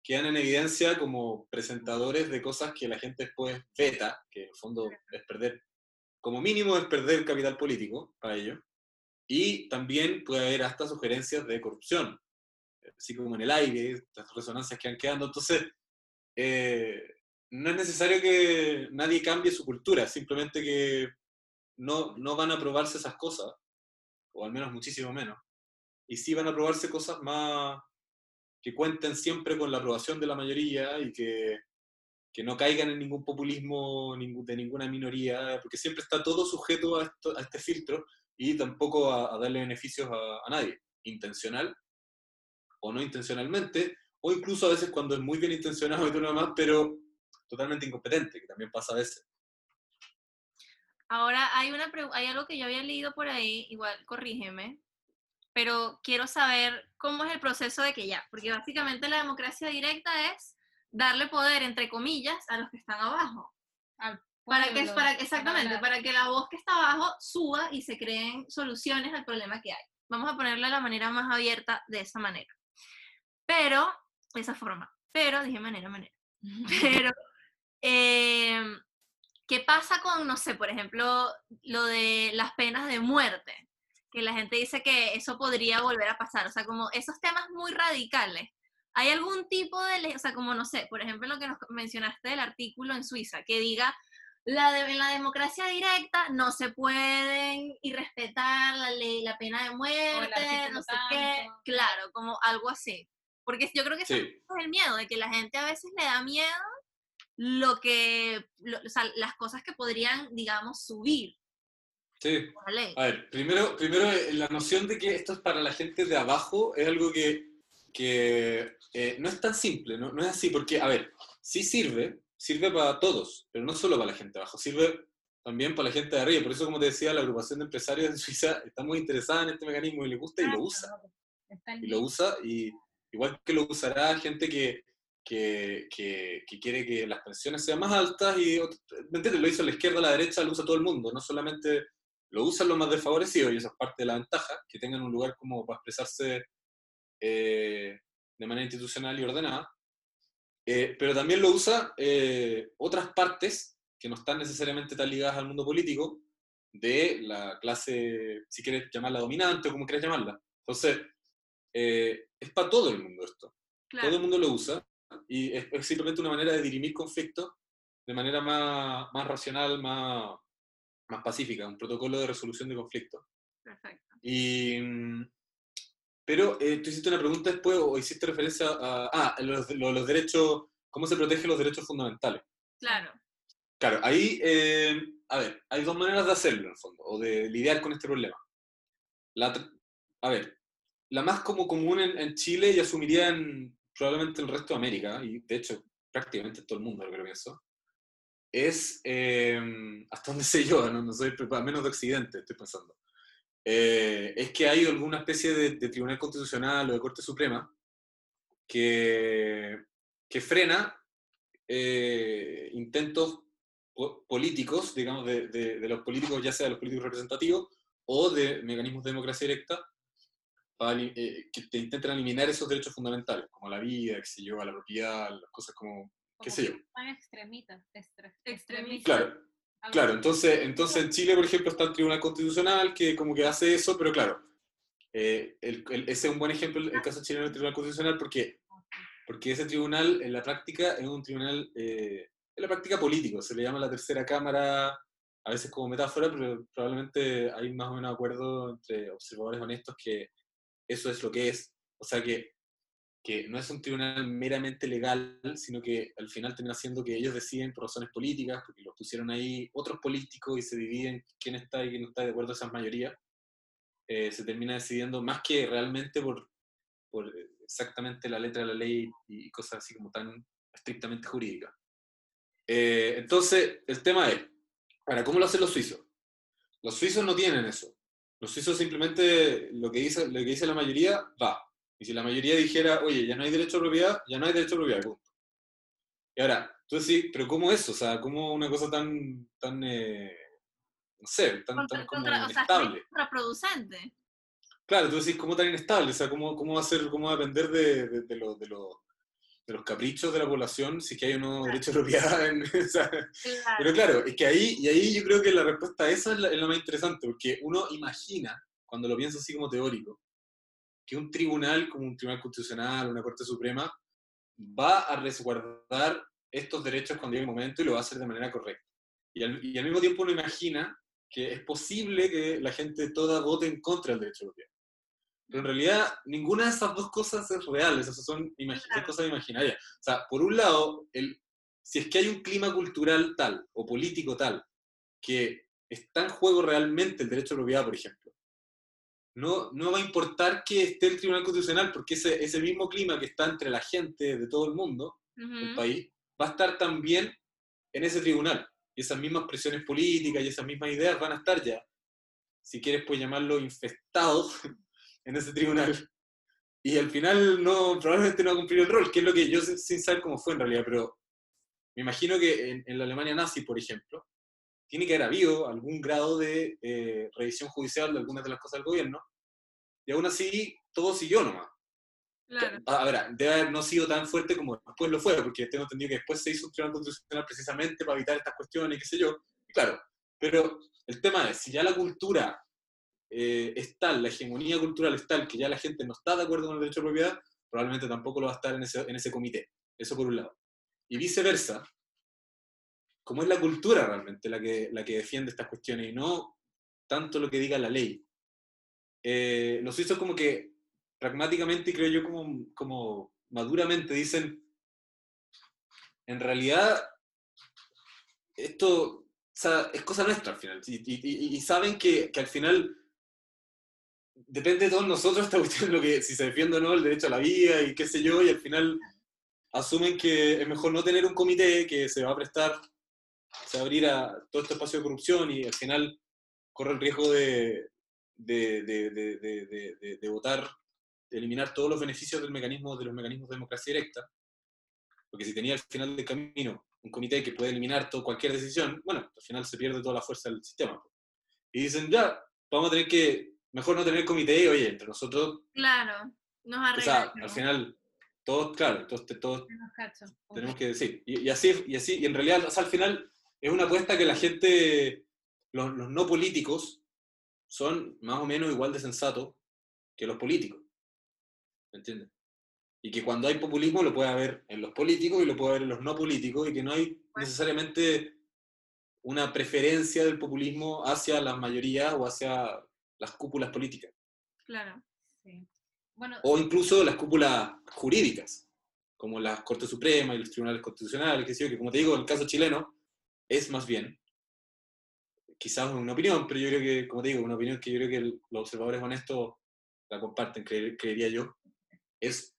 quedan en evidencia como presentadores de cosas que la gente después veta, que en el fondo es perder, como mínimo es perder capital político para ello. Y también puede haber hasta sugerencias de corrupción, así como en el aire, las resonancias que van quedando. Entonces, eh, no es necesario que nadie cambie su cultura, simplemente que no, no van a aprobarse esas cosas, o al menos muchísimo menos y sí van a aprobarse cosas más que cuenten siempre con la aprobación de la mayoría y que, que no caigan en ningún populismo de ninguna minoría, porque siempre está todo sujeto a, a este filtro y tampoco a, darle beneficios a, nadie, intencional o no intencionalmente, o incluso a veces cuando es muy bien intencionado y todo lo demás, pero totalmente incompetente, que también pasa a veces. Ahora, hay, una, hay algo que yo había leído por ahí, igual corrígeme, pero quiero saber cómo es el proceso de que ya, porque básicamente la democracia directa es darle poder, entre comillas, a los que están abajo. para que, para, exactamente, para que la voz que está abajo suba y se creen soluciones al problema que hay. Vamos a ponerlo de la manera más abierta de esa manera. Pero, esa forma. Pero, dije manera, manera. Pero, em, ¿qué pasa con, no sé, por ejemplo, lo de las penas de muerte? Que la gente dice que eso podría volver a pasar. O sea, como esos temas muy radicales. ¿Hay algún tipo de, o sea, como no sé, por ejemplo, lo que nos mencionaste del artículo en Suiza, que diga la de, en la democracia directa no se pueden irrespetar la ley, la pena de muerte, no sé qué, claro, como algo así. Porque yo creo que es el miedo, de que la gente a veces le da miedo lo que, o sea, las cosas que podrían, digamos, subir. Sí. A ver, primero, primero eh, la noción de que esto es para la gente de abajo es algo que, que eh, no es tan simple, ¿no? no es así, porque, a ver, sí sirve, sirve para todos, pero no solo para la gente de abajo, sirve también para la gente de arriba. Por eso, como te decía, la agrupación de empresarios de Suiza está muy interesada en este mecanismo y le gusta y lo usa. Y lo usa, y igual que lo usará gente que, que, que, quiere que las pensiones sean más altas y, ¿me entiendes? Lo hizo la izquierda, la derecha, lo usa todo el mundo, no solamente lo usan los más desfavorecidos, y eso es parte de la ventaja, que tengan un lugar como para expresarse eh, de manera institucional y ordenada, eh, pero también lo usa eh, otras partes que no están necesariamente tan ligadas al mundo político de la clase, si quieres llamarla dominante o como quieras llamarla. Entonces, eh, es para todo el mundo esto. Todo el mundo lo usa y es, simplemente una manera de dirimir conflictos de manera más, más racional, más, más pacífica, un protocolo de resolución de conflictos. Perfecto. Y, pero eh, tú hiciste una pregunta después o hiciste referencia a ah, los, los, derechos, cómo se protegen los derechos fundamentales. Claro. Claro, ahí, eh, a ver, hay dos maneras de hacerlo en el fondo, o de lidiar con este problema. La, a ver, la más como común en, Chile y asumiría en probablemente el resto de América, y de hecho prácticamente en todo el mundo, lo que pienso, es, eh, hasta donde sé yo, no, soy, menos de Occidente, estoy pensando, eh, es que hay alguna especie de, Tribunal Constitucional o de Corte Suprema que, que frena eh, intentos políticos, digamos, de, de, los políticos, ya sea de los políticos representativos o de mecanismos de democracia directa, eh, que te intentan eliminar esos derechos fundamentales, como la vida, qué sé yo, la propiedad, las cosas como, qué sé yo. extremitas, extremistas. Claro, Claro, entonces, entonces en Chile, por ejemplo, está el Tribunal Constitucional que como que hace eso, pero claro, eh, ese es un buen ejemplo, el caso chileno del Tribunal Constitucional, porque, porque ese tribunal en la práctica es un tribunal, eh, en la práctica político, se le llama la tercera cámara, a veces como metáfora, pero probablemente hay más o menos acuerdo entre observadores honestos que eso es lo que es. O sea que que no es un tribunal meramente legal, sino que al final termina siendo que ellos deciden por razones políticas, porque los pusieron ahí otros políticos y se dividen quién está y quién no está de acuerdo a esas mayorías, eh, se termina decidiendo más que realmente por, por exactamente la letra de la ley y cosas así como tan estrictamente jurídicas. Eh, entonces, el tema es, para ¿cómo lo hacen los suizos? Los suizos no tienen eso. Los suizos simplemente lo que dice, lo que dice la mayoría va. Y si la mayoría dijera, oye, ya no hay derecho a propiedad, ya no hay derecho a propiedad, punto. Y ahora, tú decís, pero ¿cómo eso? O sea, ¿cómo una cosa tan, tan eh, no sé, tan, tan como inestable? contraproducente. Claro, tú decís, ¿cómo tan inestable? O sea, ¿cómo, cómo va a ser, cómo va a depender de, de, de, lo, de, los caprichos de la población si es que hay unos derechos de propiedad? En, Pero claro, es que ahí, y ahí yo creo que la respuesta a esa es la, es la más interesante, porque uno imagina, cuando lo piensa así como teórico, que un tribunal como un tribunal constitucional, una Corte Suprema, va a resguardar estos derechos cuando llegue el momento y lo va a hacer de manera correcta. Y al, mismo tiempo uno imagina que es posible que la gente toda vote en contra del derecho europeo. Pero en realidad ninguna de esas dos cosas es real, esas son, cosas imaginarias. O sea, por un lado, el, si es que hay un clima cultural tal o político tal que está en juego realmente el derecho de propiedad, por ejemplo, no, no va a importar que esté el Tribunal Constitucional, porque ese, ese mismo clima que está entre la gente de todo el mundo, el país, va a estar también en ese tribunal. Y esas mismas presiones políticas y esas mismas ideas van a estar ya, si quieres puedes llamarlo infestados, en ese tribunal. Y al final no, probablemente no va a cumplir el rol, que es lo que yo sin saber cómo fue en realidad, pero me imagino que en, en la Alemania nazi, por ejemplo, tiene que haber habido algún grado de eh, revisión judicial de algunas de las cosas del gobierno, y aún así todo siguió nomás. Claro. A ver, debe haber no sido tan fuerte como después lo fue, porque tengo entendido que después se hizo un tribunal constitucional precisamente para evitar estas cuestiones y qué sé yo. Y claro, pero el tema es, si ya la cultura eh, es tal, la hegemonía cultural es tal, que ya la gente no está de acuerdo con el derecho de propiedad, probablemente tampoco lo va a estar en ese, en ese comité. Eso por un lado. Y viceversa, como es la cultura realmente la que, la que defiende estas cuestiones y no tanto lo que diga la ley, eh, los suizos como que pragmáticamente y creo yo como, como maduramente dicen, en realidad esto es cosa nuestra al final. Y, saben que, que, al final depende de todos nosotros esta cuestión, lo que, si se defiende o no el derecho a la vida y qué sé yo, y al final asumen que es mejor no tener un comité que se va a prestar, se va a abrir a todo este espacio de corrupción y al final corre el riesgo de, de, de, de votar eliminar todos los beneficios del mecanismo, de los mecanismos de democracia directa, porque si tenía al final del camino un comité que puede eliminar todo, cualquier decisión, bueno, al final se pierde toda la fuerza del sistema. Y dicen, ya, vamos a tener que, mejor no tener comité, oye, entre nosotros... Claro, nos arreglamos. O sea, al final, todos, claro, todos, todos tenemos que decir. Y, así, y así, y en realidad, o sea, al final es una apuesta que la gente, los, los no políticos, son más o menos igual de sensatos que los políticos. ¿Me entiendes? Y que cuando hay populismo lo puede haber en los políticos y lo puede haber en los no políticos y que no hay necesariamente una preferencia del populismo hacia las mayorías o hacia las cúpulas políticas. Claro, sí. Bueno, o incluso las cúpulas jurídicas, como la Corte Suprema y los tribunales constitucionales, que, sí, que como te digo, el caso chileno es más bien, quizás una opinión, pero yo creo que, como te digo, una opinión que yo creo que los observadores honestos la comparten, creería yo, es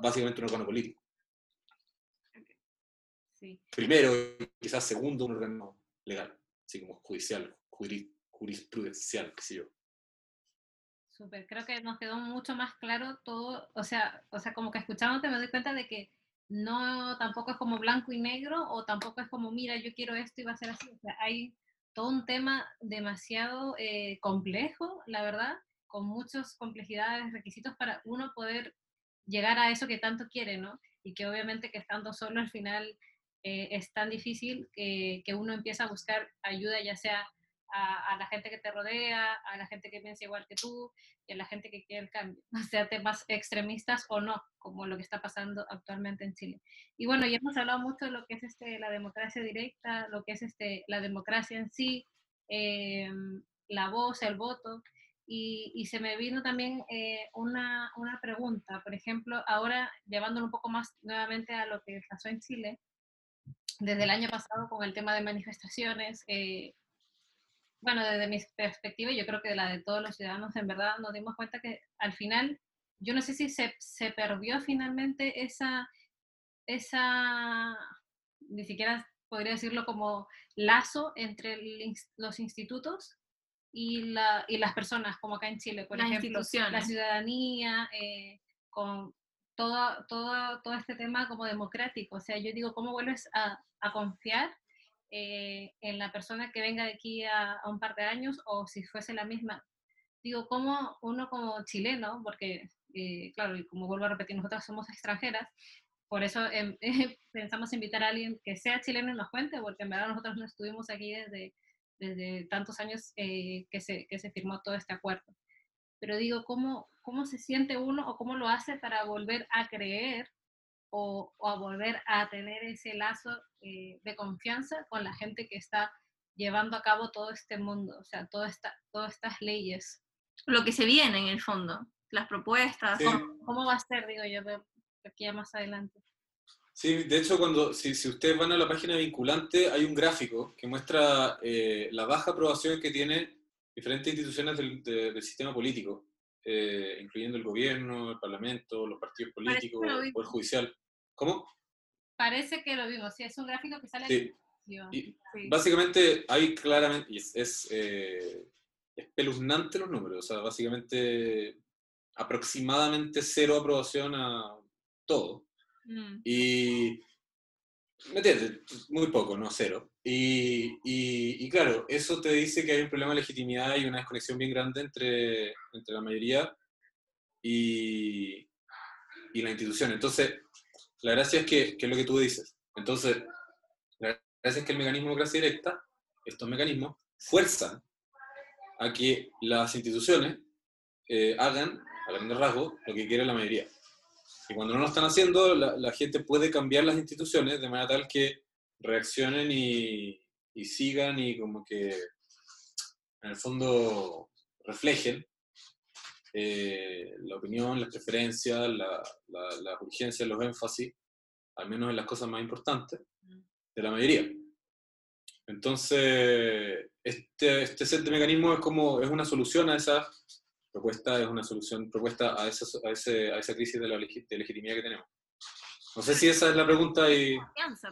básicamente un órgano político. Primero, quizás segundo, un órgano legal, así como judicial, jurisprudencial, qué sé yo. Súper, creo que nos quedó mucho más claro todo, o sea, o sea, como que escuchándote me doy cuenta de que no tampoco es como blanco y negro o tampoco es como, mira, yo quiero esto y va a ser así. O sea, hay todo un tema demasiado eh, complejo, la verdad, con muchas complejidades, requisitos para uno poder llegar a eso que tanto quiere, ¿no? Y que obviamente que estando solo al final eh, es tan difícil que, que, uno empieza a buscar ayuda, ya sea a, a, la gente que te rodea, a la gente que piensa igual que tú y a la gente que quiere el cambio, sea temas extremistas o no, como lo que está pasando actualmente en Chile. Y bueno, ya hemos hablado mucho de lo que es este, la democracia directa, lo que es este, la democracia en sí, eh, la voz, el voto. Y, se me vino también eh, una, una, pregunta, por ejemplo, ahora llevándolo un poco más nuevamente a lo que pasó en Chile, desde el año pasado con el tema de manifestaciones, eh, bueno, desde mi perspectiva, yo creo que de la de todos los ciudadanos, en verdad nos dimos cuenta que al final, yo no sé si se, se perdió finalmente esa, esa, ni siquiera podría decirlo como lazo entre los institutos y, la, y las personas, como acá en Chile, por ejemplo, la ciudadanía, eh, con todo, todo, todo este tema como democrático. O sea, yo digo, ¿cómo vuelves a, a confiar eh, en la persona que venga de aquí a, un par de años o si fuese la misma? Digo, ¿cómo uno como chileno, porque, eh, claro, y como vuelvo a repetir, nosotras somos extranjeras, por eso em, pensamos invitar a alguien que sea chileno y nos cuente, porque en verdad nosotros no estuvimos aquí desde desde tantos años eh, que, se, que se firmó todo este acuerdo. Pero digo, ¿cómo, ¿cómo se siente uno o cómo lo hace para volver a creer o, o a volver a tener ese lazo eh, de confianza con la gente que está llevando a cabo todo este mundo, o sea, toda esta, todas estas leyes? Lo que se viene en el fondo, las propuestas. ¿Cómo, va a ser, digo yo, aquí ya más adelante? Sí, de hecho, cuando, si, ustedes van a la página vinculante, hay un gráfico que muestra eh, la baja aprobación que tienen diferentes instituciones del, sistema político, eh, incluyendo el gobierno, el parlamento, los partidos políticos, el poder judicial. ¿Cómo? Parece que lo vimos, sí, es un gráfico que sale sí. Y Básicamente hay claramente, es, es eh, espeluznante los números, o sea, básicamente aproximadamente cero aprobación a todo. Mm. Y, ¿me entiendes? Muy poco, no cero. Y, y, claro, eso te dice que hay un problema de legitimidad y una desconexión bien grande entre, entre la mayoría y, y las instituciones. Entonces, la gracia es que, es lo que tú dices. Entonces, la gracia es que el mecanismo de democracia directa, estos mecanismos, fuerzan a que las instituciones eh, hagan, a grandes rasgos, lo que quiere la mayoría. Y cuando no lo están haciendo, la, la, gente puede cambiar las instituciones de manera tal que reaccionen y, y sigan y como que en el fondo reflejen eh, la opinión, las preferencias, la, la, las urgencias, los énfasis, al menos en las cosas más importantes, de la mayoría. Entonces, este, este set de mecanismos es como, es una solución a esa propuesta, es una solución propuesta a esa, a ese, a esa crisis de, la, de legitimidad que tenemos. No sé si esa es la pregunta y...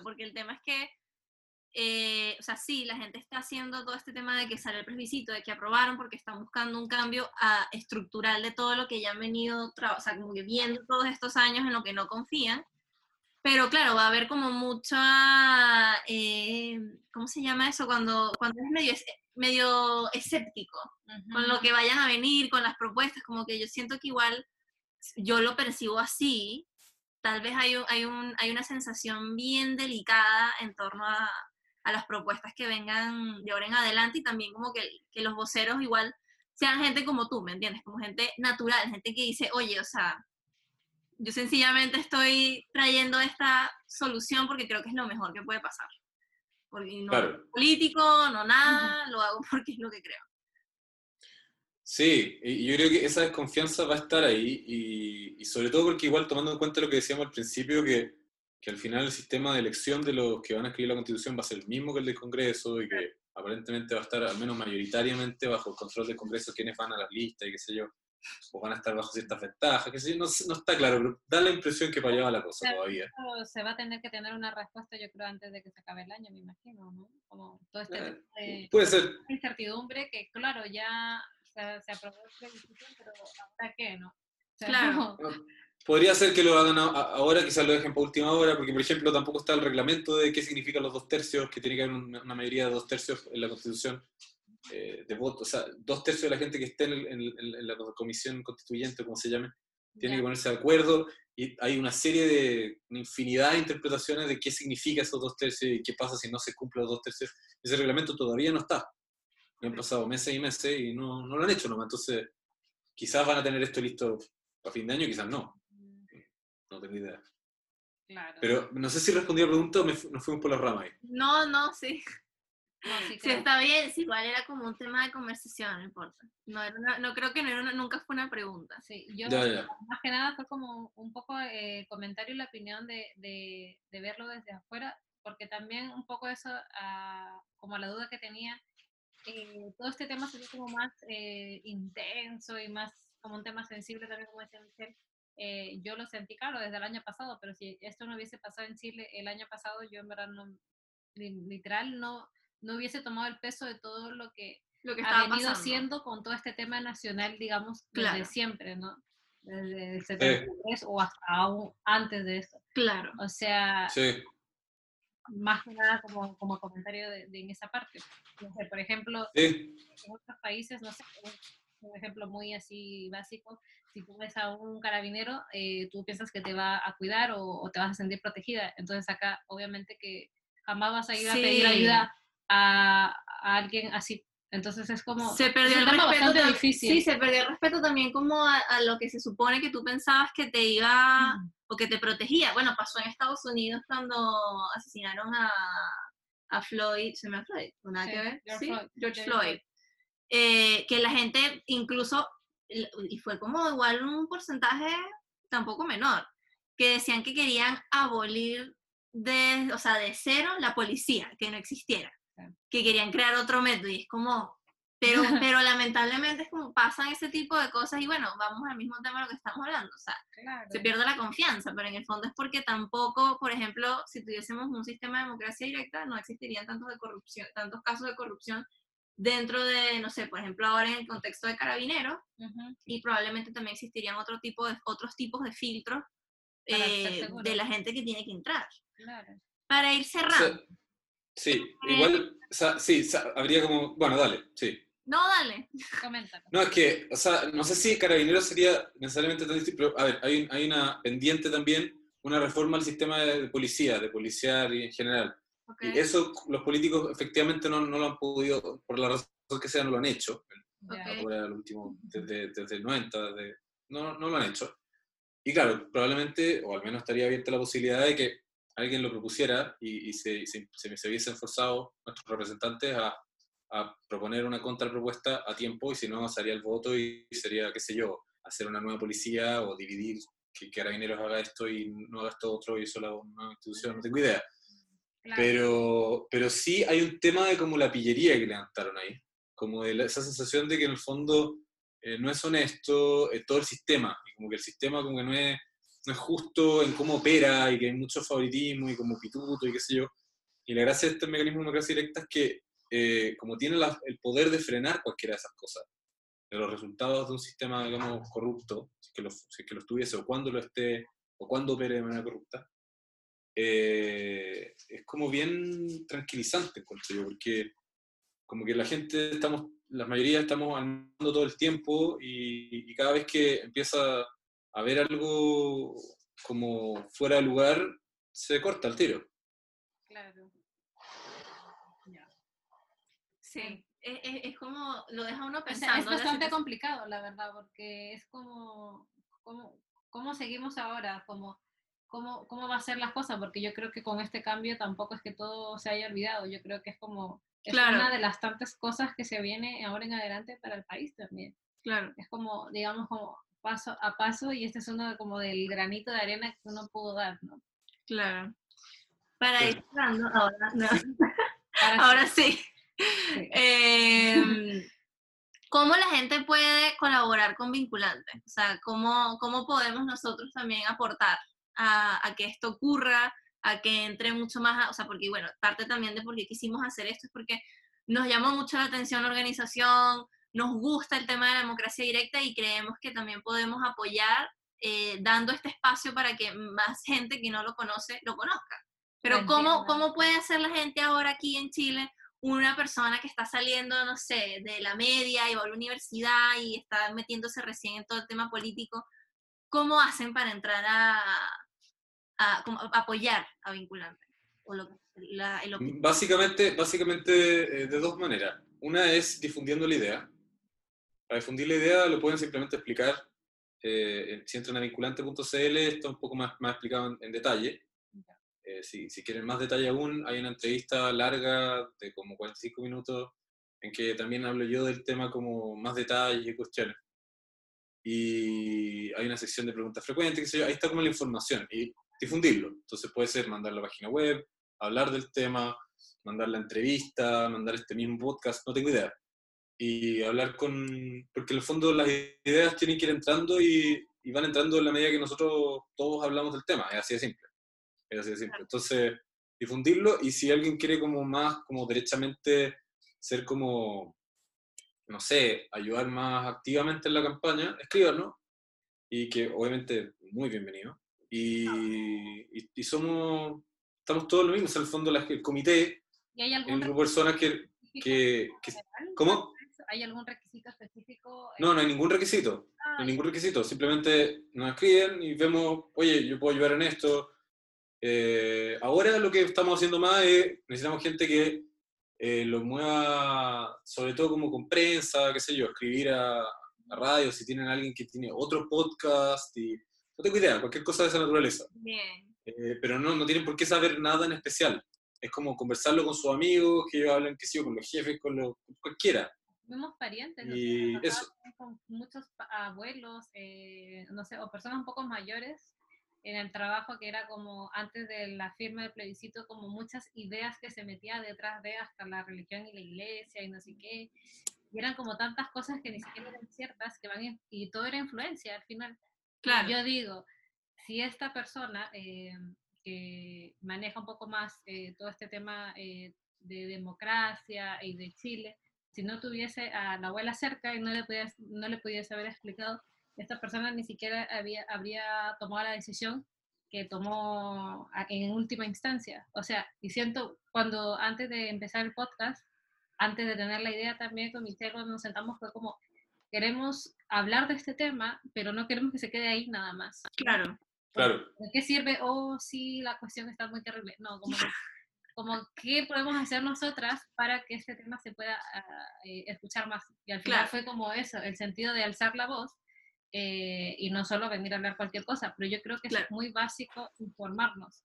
Porque el tema es que eh, o sea, sí, la gente está haciendo todo este tema de que sale el plebiscito, de que aprobaron, porque están buscando un cambio a, ah, estructural de todo lo que ya han venido, o sea, como que viendo todos estos años en lo que no confían. Pero claro, va a haber como mucha, eh, ¿cómo se llama eso? Cuando, cuando es medio, medio escéptico con lo que vayan a venir, con las propuestas, como que yo siento que igual yo lo percibo así, tal vez hay, hay, un, hay una sensación bien delicada en torno a, a las propuestas que vengan de ahora en adelante y también como que, que los voceros igual sean gente como tú, ¿me entiendes? Como gente natural, gente que dice, oye, o sea, yo sencillamente estoy trayendo esta solución porque creo que es lo mejor que puede pasar. Porque no político, no nada, lo hago porque es lo que creo. Sí, y yo creo que esa desconfianza va a estar ahí y, y sobre todo porque igual tomando en cuenta lo que decíamos al principio, que que al final el sistema de elección de los que van a escribir la Constitución va a ser el mismo que el del Congreso y que aparentemente va a estar al menos mayoritariamente bajo el control del Congreso quienes van a las listas y qué sé yo, o van a estar bajo ciertas ventajas, que sé yo, no, no, está claro, pero da la impresión que para allá va la cosa todavía. Se va a tener que tener una respuesta, yo creo, antes de que se acabe el año, me imagino, ¿no? Como todo este eh, puede ser. incertidumbre que, claro, ya se, se aprobó la discusión, pero ¿ahora qué, no? claro. Podría ser que lo hagan ahora, quizás lo dejen para última hora, porque por ejemplo tampoco está el reglamento de qué significan los dos tercios, que tiene que haber una mayoría de dos tercios en la Constitución eh, de votos. O sea, dos tercios de la gente que esté en, la comisión constituyente, como se llame, tiene que ponerse de acuerdo y hay una serie de, una infinidad de interpretaciones de qué significa esos dos tercios y qué pasa si no se cumplen los dos tercios. Ese reglamento todavía no está. Han pasado meses y meses y no, no lo han hecho nomás. Entonces, quizás van a tener esto listo a fin de año, quizás no no tengo idea. Claro. Pero no sé si respondí a la pregunta o nos fuimos por la rama ahí. No, no, sí. sí, está bien, sí, igual era como un tema de conversación, no importa. No, no creo que no nunca fue una pregunta. Sí, yo más que nada fue como un poco eh, comentario y la opinión de, de, de, verlo desde afuera, porque también un poco eso, uh, como la duda que tenía, eh, todo este tema sería como más eh, intenso y más como un tema sensible también, como decía Michelle, eh, yo lo sentí claro desde el año pasado, pero si esto no hubiese pasado en Chile el año pasado, yo en verdad no, literal no, no hubiese tomado el peso de todo lo que, lo que ha venido haciendo con todo este tema nacional, digamos, desde siempre, ¿no? Desde el 73 o hasta aún antes de eso. Claro. O sea, más que nada como, como comentario de, en esa parte. por ejemplo, en otros países, no sé, un ejemplo muy así básico, si tú ves a un carabinero, eh, tú piensas que te va a cuidar o, te vas a sentir protegida. Entonces acá, obviamente que jamás vas a ir a pedir ayuda a, alguien así. Entonces es como... Se perdió el respeto. Difícil. Sí, se perdió el respeto también como a, lo que se supone que tú pensabas que te iba o que te protegía. Bueno, pasó en Estados Unidos cuando asesinaron a, a Floyd, se me Floyd, nada que ver. George ¿Sí? Floyd. George Floyd. Eh, que la gente incluso y fue como igual un porcentaje tampoco menor, que decían que querían abolir de, o sea, de cero la policía, que no existiera, que querían crear otro método y es como, pero, pero lamentablemente es como pasan ese tipo de cosas y bueno, vamos al mismo tema de lo que estamos hablando, o sea, se pierde la confianza, pero en el fondo es porque tampoco, por ejemplo, si tuviésemos un sistema de democracia directa, no existirían tantos, de corrupción, tantos casos de corrupción dentro de, no sé, por ejemplo, ahora en el contexto de carabineros, y probablemente también existirían otro tipo de, otros tipos de filtros eh, de la gente que tiene que entrar. Para ir cerrando. sí, igual, sí, habría como, bueno, dale, sí. No, dale. Coméntalo. No, es que, o sea, no sé si Carabineros sería necesariamente tan distinto, pero a ver, hay, hay una pendiente también, una reforma al sistema de, policía, de policía en general. Y eso los políticos efectivamente no, no, lo han podido, por la razón que sea, no lo han hecho. Okay. el último, desde, desde el 90, desde, no, no lo han hecho. Y claro, probablemente, o al menos estaría abierta la posibilidad de que alguien lo propusiera y, se, se, se, hubiesen forzado nuestros representantes a, a, proponer una contrapropuesta a tiempo y si no, sería el voto y sería, qué sé yo, hacer una nueva policía o dividir que Carabineros haga esto y no haga esto otro y eso la una institución, no tengo idea. Pero, pero sí hay un tema de como la pillería que levantaron ahí, como de esa sensación de que en el fondo eh, no es honesto eh, todo el sistema, y como que el sistema como que no es, no es justo en cómo opera y que hay mucho favoritismo y como pituto y qué sé yo. Y la gracia de este mecanismo de democracia directa es que eh, como tiene el poder de frenar cualquiera de esas cosas, de los resultados de un sistema, digamos, corrupto, si que lo, si que lo estuviese o cuando lo esté, o cuando opere de manera corrupta, es como bien tranquilizante, yo, porque como que la gente estamos la mayoría estamos armando todo el tiempo y, cada vez que empieza a ver algo como fuera de lugar, se corta el tiro. Claro. Sí, es, como, lo deja uno pensando. es bastante complicado, la verdad, porque es como, como ¿cómo seguimos ahora? Como, ¿cómo, ¿Cómo va a ser las cosas? Porque yo creo que con este cambio tampoco es que todo se haya olvidado, yo creo que es como es una de las tantas cosas que se viene ahora en adelante para el país también. Claro. Es como, digamos, como paso a paso y este es uno como del granito de arena que uno pudo dar, ¿no? Claro. Para ir cerrando, ahora, no. ahora sí. Em, ¿Cómo la gente puede colaborar con vinculantes? O sea, ¿cómo, cómo podemos nosotros también aportar a, a que esto ocurra? a que entre mucho más, o sea, porque bueno, parte también de por qué quisimos hacer esto es porque nos llamó mucho la atención la organización, nos gusta el tema de la democracia directa y creemos que también podemos apoyar eh, dando este espacio para que más gente que no lo conoce lo conozca. Pero ¿cómo, ¿cómo puede hacer la gente ahora aquí en Chile una persona que está saliendo, no sé, de la media y va a la universidad y está metiéndose recién en todo el tema político? ¿Cómo hacen para entrar a, a, apoyar a vinculantes? O lo, Básicamente, básicamente eh, de dos maneras. Una es difundiendo la idea. Para difundir la idea lo pueden simplemente explicar. Eh, si entran a vinculante.cl está un poco más, más explicado en, detalle. Eh, si, si, quieren más detalle aún, hay una entrevista larga de como 45 minutos en que también hablo yo del tema como más detalle y cuestiones. Y hay una sección de preguntas frecuentes, ahí está como la información. Y difundirlo. Entonces puede ser mandar la página web, hablar del tema, mandar la entrevista, mandar este mismo podcast, no tengo idea. Y hablar con... Porque en el fondo las ideas tienen que ir entrando y, van entrando en la medida que nosotros todos hablamos del tema, es así de simple. Es así de simple. Entonces, difundirlo y si alguien quiere como más, como derechamente ser como, no sé, ayudar más activamente en la campaña, escríbanos y que obviamente muy bienvenido. Y, y, somos, estamos todos lo mismo, en el fondo el comité, ¿Y hay algún de personas que... que, ¿Cómo? ¿Hay algún requisito específico? No, no hay ningún requisito. no hay ah, ningún requisito. Simplemente nos escriben y vemos, oye, yo puedo ayudar en esto. Eh, ahora lo que estamos haciendo más es, necesitamos gente que eh, lo mueva, sobre todo como con prensa, qué sé yo, escribir a, a radio, si tienen alguien que tiene otro podcast y no tengo idea, cualquier cosa de esa naturaleza. Bien. Eh, pero no, no tienen por qué saber nada en especial. Es como conversarlo con sus amigos, que ellos hablen, que sí, con los jefes, con, los, cualquiera. Vemos parientes, y eso. con muchos abuelos, eh, no sé, o personas un poco mayores en el trabajo que era como antes de la firma del plebiscito, como muchas ideas que se metía detrás de hasta la religión y la iglesia y no sé qué. Y eran como tantas cosas que ni siquiera eran ciertas, que van y todo era influencia al final. Yo digo, si esta persona eh, que maneja un poco más eh, todo este tema eh, de democracia y de Chile, si no tuviese a la abuela cerca y no le, pudiese, no le pudiese haber explicado, esta persona ni siquiera había, habría tomado la decisión que tomó en última instancia. O sea, y siento, cuando antes de empezar el podcast, antes de tener la idea también con Michelle cuando nos sentamos fue como, queremos hablar de este tema, pero no queremos que se quede ahí nada más. Claro. Claro. ¿De qué sirve? Oh, sí, la cuestión está muy terrible. No, como, como qué podemos hacer nosotras para que este tema se pueda eh, escuchar más. Y al final fue como eso, el sentido de alzar la voz eh, y no solo venir a hablar cualquier cosa, pero yo creo que es muy básico informarnos.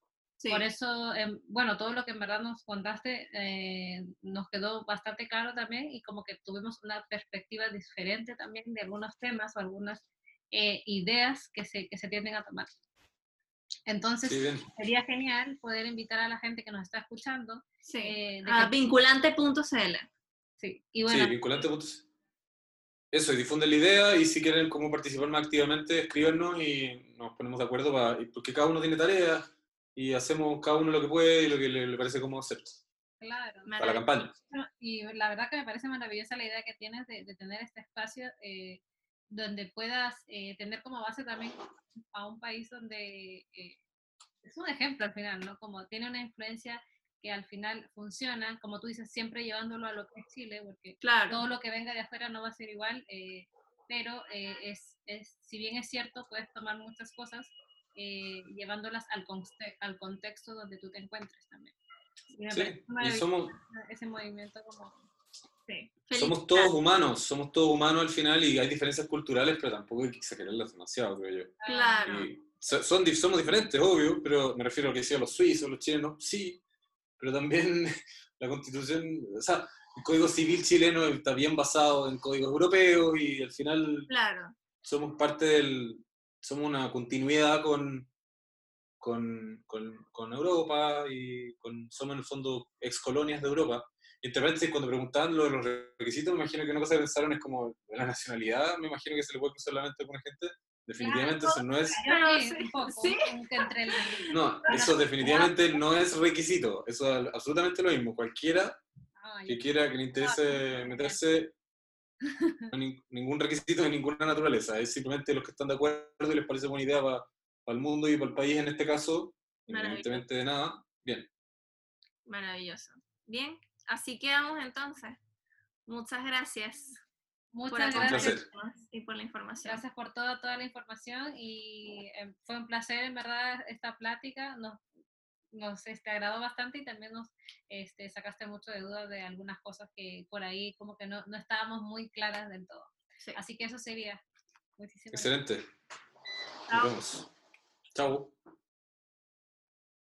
Por eso, em, bueno, todo lo que en verdad nos contaste eh, nos quedó bastante claro también y como que tuvimos una perspectiva diferente también de algunos temas o algunas eh, ideas que se, que se tienden a tomar. Entonces, sería genial poder invitar a la gente que nos está escuchando. Sí. Eh, a vinculante.cl. Sí, y bueno. Sí, vinculante.cl. Eso, y difunden la idea y si quieren cómo participar más activamente, escríbanos y nos ponemos de acuerdo para, porque cada uno tiene tareas y hacemos cada uno lo que puede y lo que le, parece como acepto. Claro. Para la campaña. Y la verdad que me parece maravillosa la idea que tienes de, tener este espacio eh, donde puedas eh, tener como base también a un país donde eh, es un ejemplo al final, ¿no? Como tiene una influencia que al final funciona, como tú dices, siempre llevándolo a lo que es Chile, porque todo lo que venga de afuera no va a ser igual, pero es, es, si bien es cierto, puedes tomar muchas cosas eh, llevándolas al, al contexto donde tú te encuentres también. sí, y somos, ese movimiento como... Somos todos humanos, somos todos humanos al final y hay diferencias culturales, pero tampoco hay que exagerarlas demasiado, creo yo. Claro. son, somos diferentes, obvio, pero me refiero a lo que decían los suizos, los chilenos, sí, pero también la constitución, o sea, el código civil chileno está bien basado en códigos europeos y al final claro. somos parte del, somos una continuidad con, con, con, Europa y con, somos en el fondo ex colonias de Europa. Y entre paréntesis, cuando preguntaban los requisitos, me imagino que una cosa que pensaron es como la nacionalidad, me imagino que se le puede cruzar la mente a alguna gente. Definitivamente eso no es... No, eso definitivamente no es requisito, eso es absolutamente lo mismo. Cualquiera que quiera, que le interese meterse ningún requisito de ninguna naturaleza, es simplemente los que están de acuerdo y les parece buena idea para el mundo y para el país en este caso, evidentemente de nada, bien. Maravilloso. Bien, así quedamos entonces. Muchas gracias. Muchas gracias. Y por la información. Gracias por toda, toda la información y eh, fue un placer en verdad esta plática. Nos nos este, agradó bastante y también nos este, sacaste mucho de dudas de algunas cosas que por ahí como que no, no estábamos muy claras del todo. Así que eso sería. Excelente. Nos vemos. Chao.